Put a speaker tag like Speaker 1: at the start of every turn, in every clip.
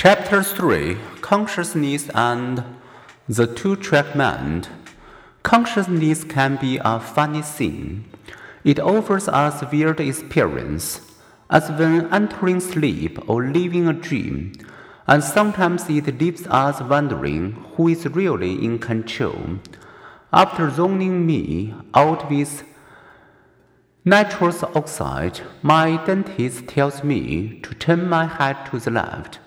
Speaker 1: Chapter 3 Consciousness and the Two Track Mind. Consciousness can be a funny thing. It offers us weird experience, as when entering sleep or living a dream, and sometimes it leaves us wondering who is really in control. After zoning me out with nitrous oxide, my dentist tells me to turn my head to the left.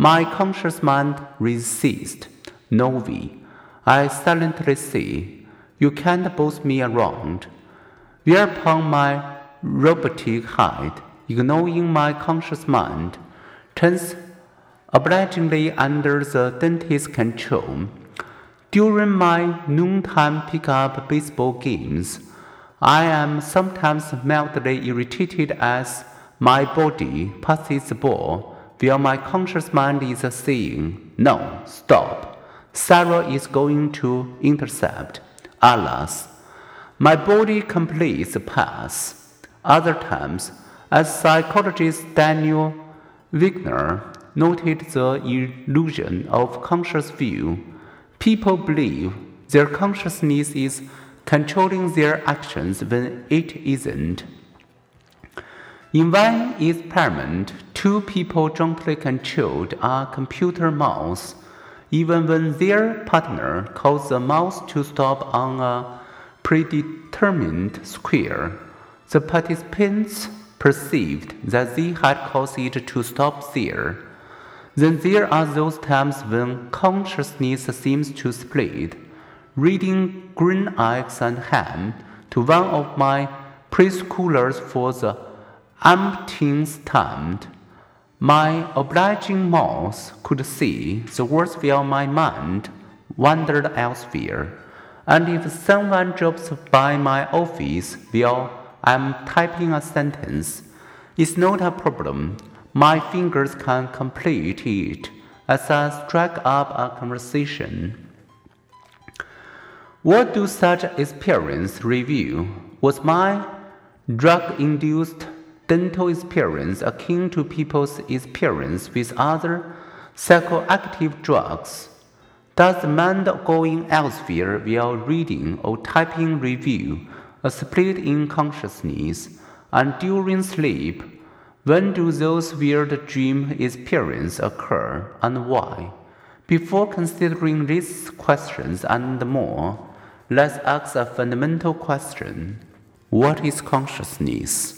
Speaker 1: My conscious mind resists. Novi. I silently say, You can't boss me around. Whereupon my robotic head, ignoring my conscious mind, turns obligingly under the dentist's control. During my noontime pickup baseball games, I am sometimes mildly irritated as my body passes the ball while my conscious mind is saying, No, stop. Sarah is going to intercept. Alas, my body completes the pass. Other times, as psychologist Daniel Wegner noted the illusion of conscious view, people believe their consciousness is controlling their actions when it isn't. In one experiment, two people jointly controlled a computer mouse. Even when their partner caused the mouse to stop on a predetermined square, the participants perceived that they had caused it to stop there. Then there are those times when consciousness seems to split. Reading Green Eggs and Ham to one of my preschoolers for the umpteenth time, my obliging mouth could see the words while my mind wandered elsewhere. And if someone drops by my office while I'm typing a sentence, it's not a problem. My fingers can complete it as I strike up a conversation. What do such experiences reveal? Was my drug induced dental experience akin to people's experience with other psychoactive drugs? Does the mind going elsewhere while reading or typing review, a split in consciousness? And during sleep, when do those weird dream experiences occur and why? Before considering these questions and more, let's ask a fundamental question What is consciousness?